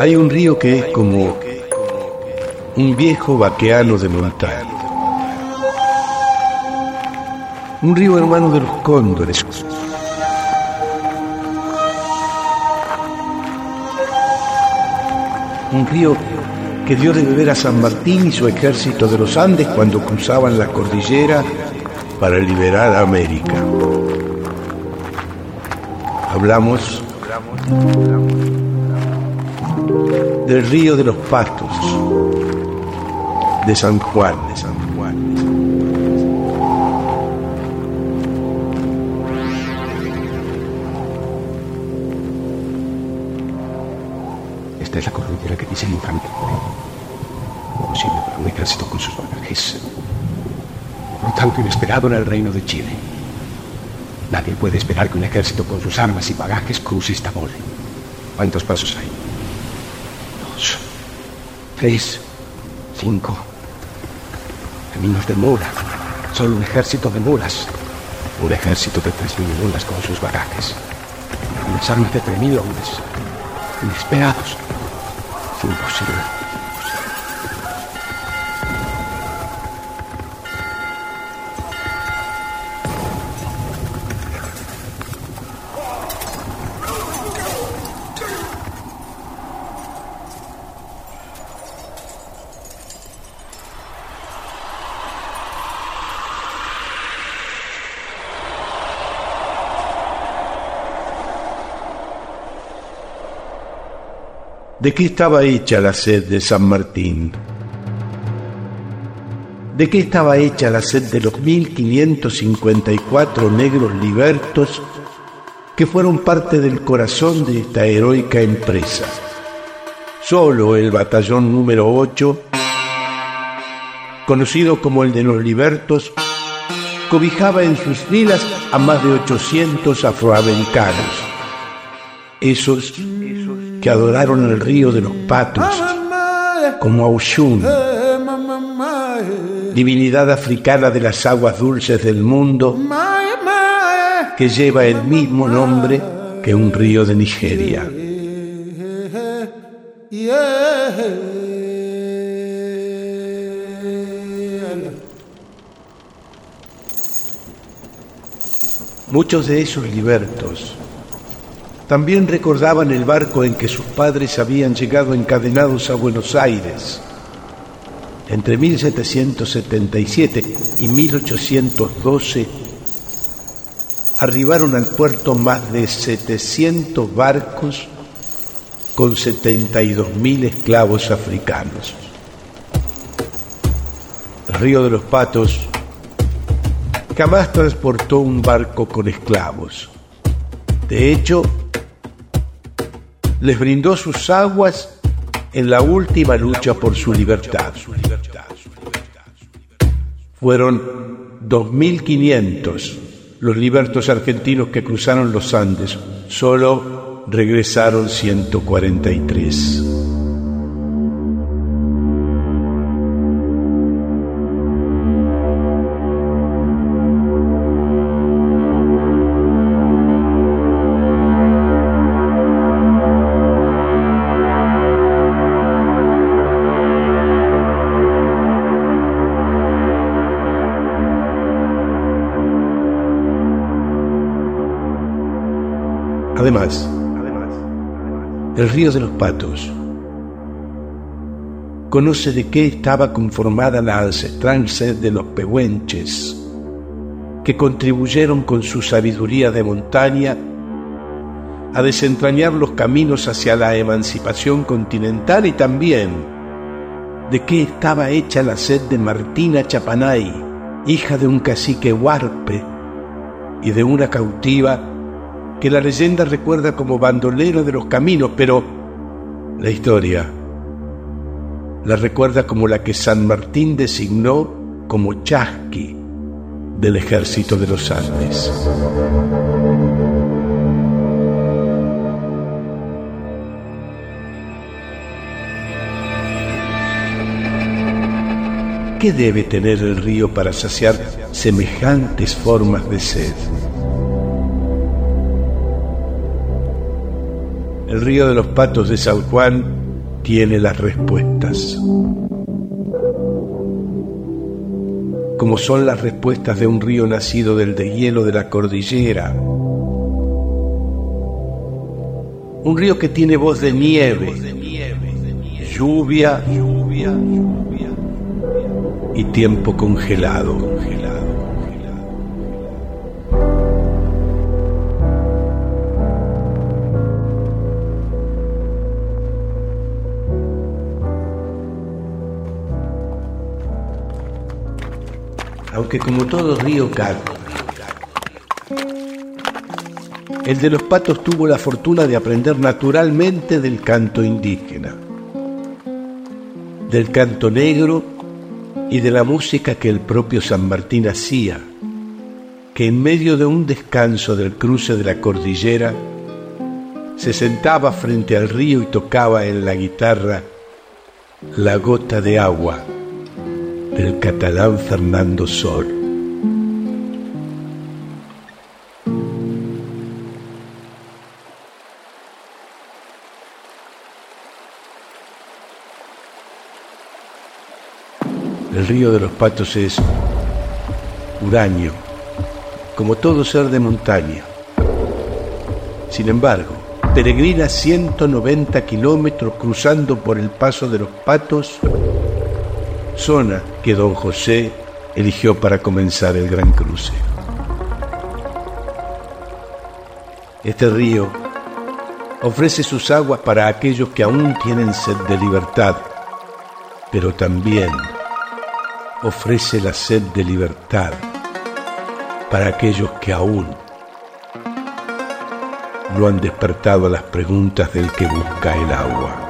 Hay un río que es como un viejo vaqueano de montaña. Un río hermano de los cóndores. Un río que dio de beber a San Martín y su ejército de los Andes cuando cruzaban la cordillera para liberar a América. Hablamos del río de los patos, de San Juan, de San Juan. Esta es la cordillera que dice Mohamed. Posible para un ejército con sus bagajes. Por tanto, inesperado en el reino de Chile. Nadie puede esperar que un ejército con sus armas y bagajes cruce esta mole. ¿Cuántos pasos hay? Tres, cinco. Caminos de mula. Solo un ejército de mulas. Un ejército de tres mil mulas con sus bagajes. Y las armas de tres mil hombres. Inesperados. Es imposible. ¿De qué estaba hecha la sed de San Martín? ¿De qué estaba hecha la sed de los 1554 negros libertos que fueron parte del corazón de esta heroica empresa? Solo el batallón número 8, conocido como el de los libertos, cobijaba en sus filas a más de 800 afroamericanos. Esos que adoraron el río de los patos, como a Oshun, divinidad africana de las aguas dulces del mundo, que lleva el mismo nombre que un río de Nigeria. Muchos de esos libertos también recordaban el barco en que sus padres habían llegado encadenados a Buenos Aires entre 1777 y 1812. Arribaron al puerto más de 700 barcos con 72.000 esclavos africanos. El río de los Patos jamás transportó un barco con esclavos. De hecho, les brindó sus aguas en la última lucha por su libertad. Fueron 2.500 los libertos argentinos que cruzaron los Andes, solo regresaron 143. Además, el río de los patos conoce de qué estaba conformada la ancestral sed de los pehuenches, que contribuyeron con su sabiduría de montaña a desentrañar los caminos hacia la emancipación continental y también de qué estaba hecha la sed de Martina Chapanay, hija de un cacique huarpe y de una cautiva que la leyenda recuerda como bandolero de los caminos, pero la historia la recuerda como la que San Martín designó como chasqui del ejército de los Andes. ¿Qué debe tener el río para saciar semejantes formas de sed? El río de los patos de San Juan tiene las respuestas. Como son las respuestas de un río nacido del deshielo de la cordillera. Un río que tiene voz de nieve, lluvia, lluvia, y tiempo congelado. Aunque como todo río cago. El de los patos tuvo la fortuna de aprender naturalmente del canto indígena, del canto negro y de la música que el propio San Martín hacía, que en medio de un descanso del cruce de la cordillera se sentaba frente al río y tocaba en la guitarra la gota de agua del catalán Fernando Sol. El río de los patos es huraño, como todo ser de montaña. Sin embargo, peregrina 190 kilómetros cruzando por el paso de los patos que don José eligió para comenzar el gran cruce. Este río ofrece sus aguas para aquellos que aún tienen sed de libertad, pero también ofrece la sed de libertad para aquellos que aún no han despertado las preguntas del que busca el agua.